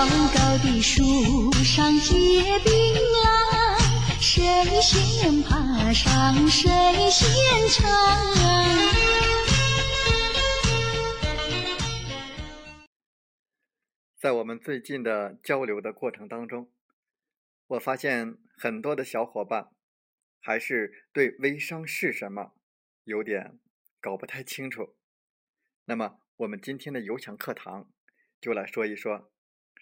高高的树上结槟榔，谁先爬上谁先尝。在我们最近的交流的过程当中，我发现很多的小伙伴还是对微商是什么有点搞不太清楚。那么，我们今天的有享课堂就来说一说。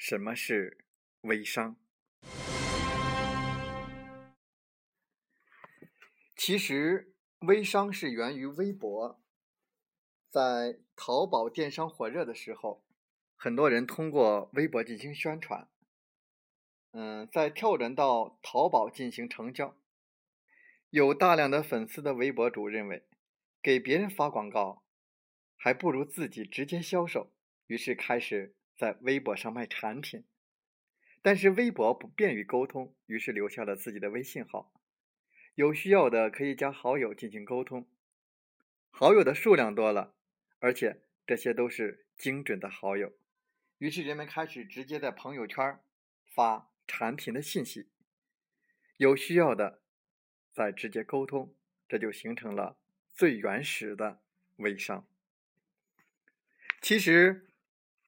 什么是微商？其实，微商是源于微博。在淘宝电商火热的时候，很多人通过微博进行宣传。嗯，在跳转到淘宝进行成交，有大量的粉丝的微博主认为，给别人发广告还不如自己直接销售，于是开始。在微博上卖产品，但是微博不便于沟通，于是留下了自己的微信号。有需要的可以加好友进行沟通，好友的数量多了，而且这些都是精准的好友，于是人们开始直接在朋友圈发产品的信息。有需要的再直接沟通，这就形成了最原始的微商。其实。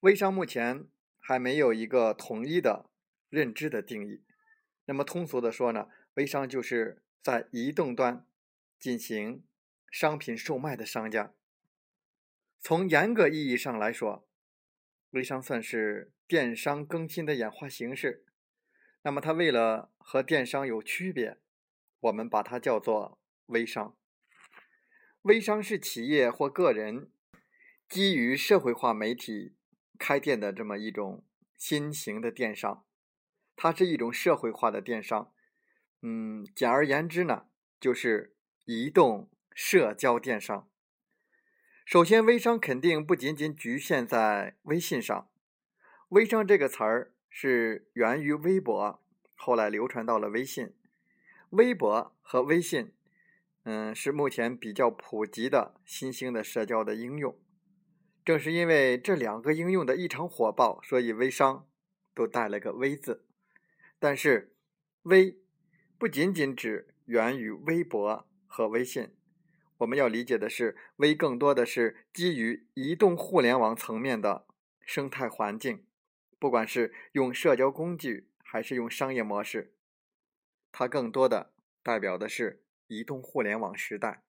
微商目前还没有一个统一的认知的定义。那么通俗的说呢，微商就是在移动端进行商品售卖的商家。从严格意义上来说，微商算是电商更新的演化形式。那么它为了和电商有区别，我们把它叫做微商。微商是企业或个人基于社会化媒体。开店的这么一种新型的电商，它是一种社会化的电商。嗯，简而言之呢，就是移动社交电商。首先，微商肯定不仅仅局限在微信上。微商这个词儿是源于微博，后来流传到了微信。微博和微信，嗯，是目前比较普及的新兴的社交的应用。正是因为这两个应用的异常火爆，所以微商都带了个“微”字。但是，“微”不仅仅指源于微博和微信，我们要理解的是，“微”更多的是基于移动互联网层面的生态环境。不管是用社交工具还是用商业模式，它更多的代表的是移动互联网时代。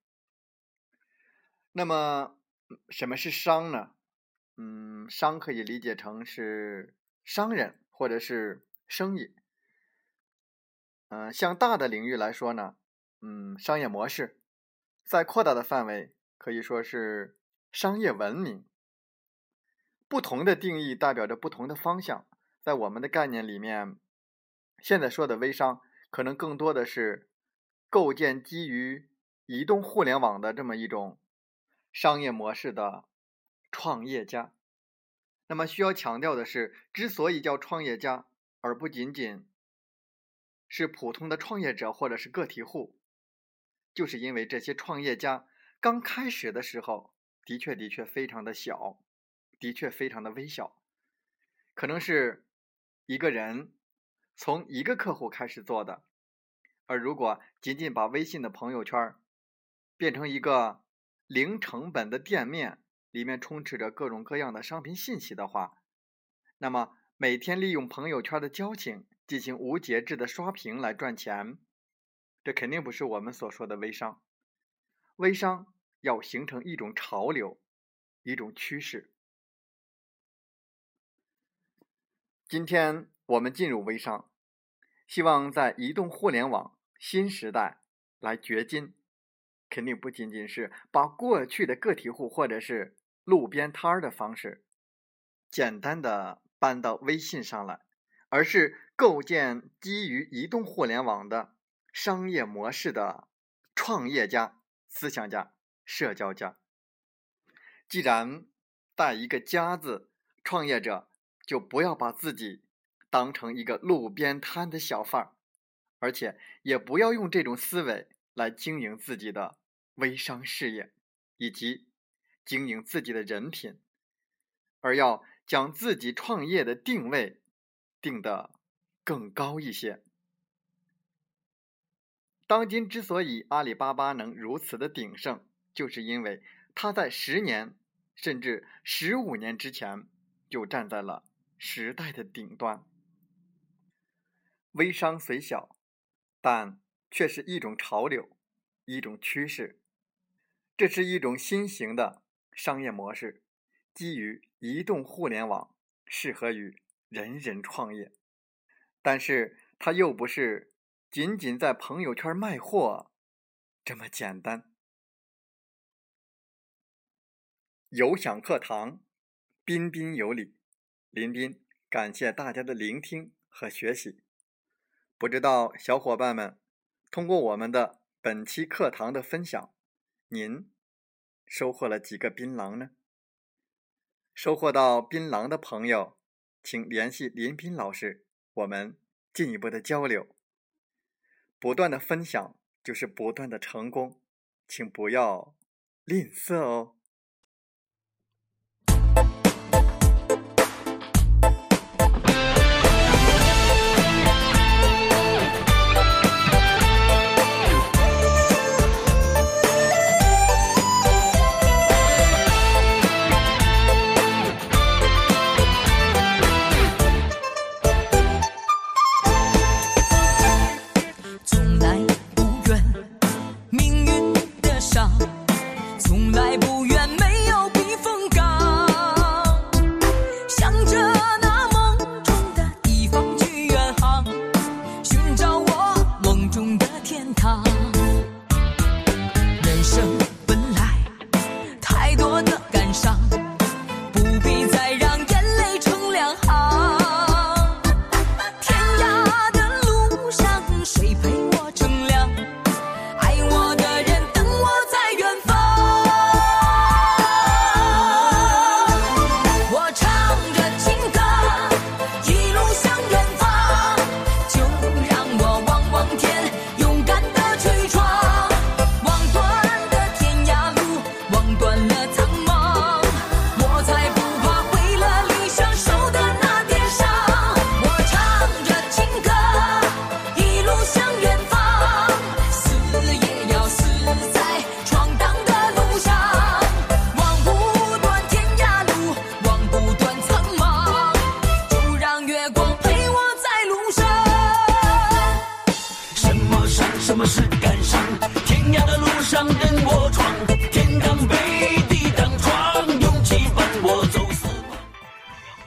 那么，什么是商呢？嗯，商可以理解成是商人或者是生意。嗯，向大的领域来说呢，嗯，商业模式；再扩大的范围，可以说是商业文明。不同的定义代表着不同的方向。在我们的概念里面，现在说的微商，可能更多的是构建基于移动互联网的这么一种。商业模式的创业家，那么需要强调的是，之所以叫创业家，而不仅仅是普通的创业者或者是个体户，就是因为这些创业家刚开始的时候，的确的确非常的小，的确非常的微小，可能是一个人从一个客户开始做的，而如果仅仅把微信的朋友圈变成一个。零成本的店面里面充斥着各种各样的商品信息的话，那么每天利用朋友圈的交情进行无节制的刷屏来赚钱，这肯定不是我们所说的微商。微商要形成一种潮流，一种趋势。今天我们进入微商，希望在移动互联网新时代来掘金。肯定不仅仅是把过去的个体户或者是路边摊儿的方式，简单的搬到微信上来，而是构建基于移动互联网的商业模式的创业家、思想家、社交家。既然带一个“家”字，创业者就不要把自己当成一个路边摊的小贩，而且也不要用这种思维来经营自己的微商事业，以及经营自己的人品，而要将自己创业的定位定得更高一些。当今之所以阿里巴巴能如此的鼎盛，就是因为它在十年。甚至十五年之前就站在了时代的顶端。微商虽小，但却是一种潮流，一种趋势。这是一种新型的商业模式，基于移动互联网，适合于人人创业。但是它又不是仅仅在朋友圈卖货这么简单。有享课堂，彬彬有礼。林彬感谢大家的聆听和学习。不知道小伙伴们通过我们的本期课堂的分享，您收获了几个槟榔呢？收获到槟榔的朋友，请联系林斌老师，我们进一步的交流。不断的分享就是不断的成功，请不要吝啬哦。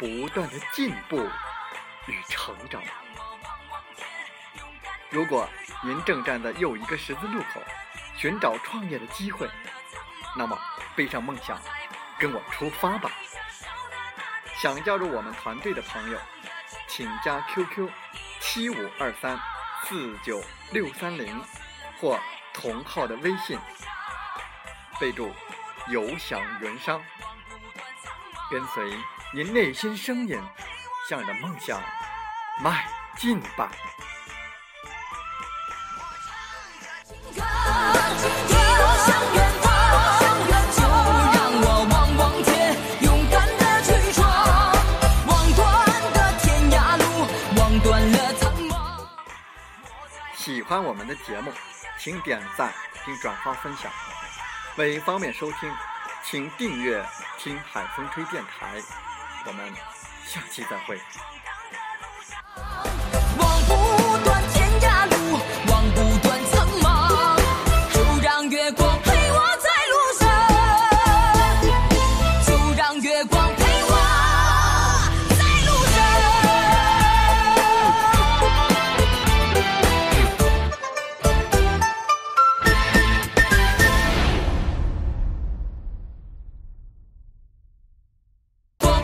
不断的进步与成长。如果您正站在又一个十字路口，寻找创业的机会，那么背上梦想，跟我出发吧！想加入我们团队的朋友，请加 QQ 七五二三四九六三零或同号的微信，备注“有享云商”，跟随。您内心声音，向着梦想迈进吧。喜欢我们的节目，请点赞并转发分享。为方便收听，请订阅听海风吹电台，我们下期再会。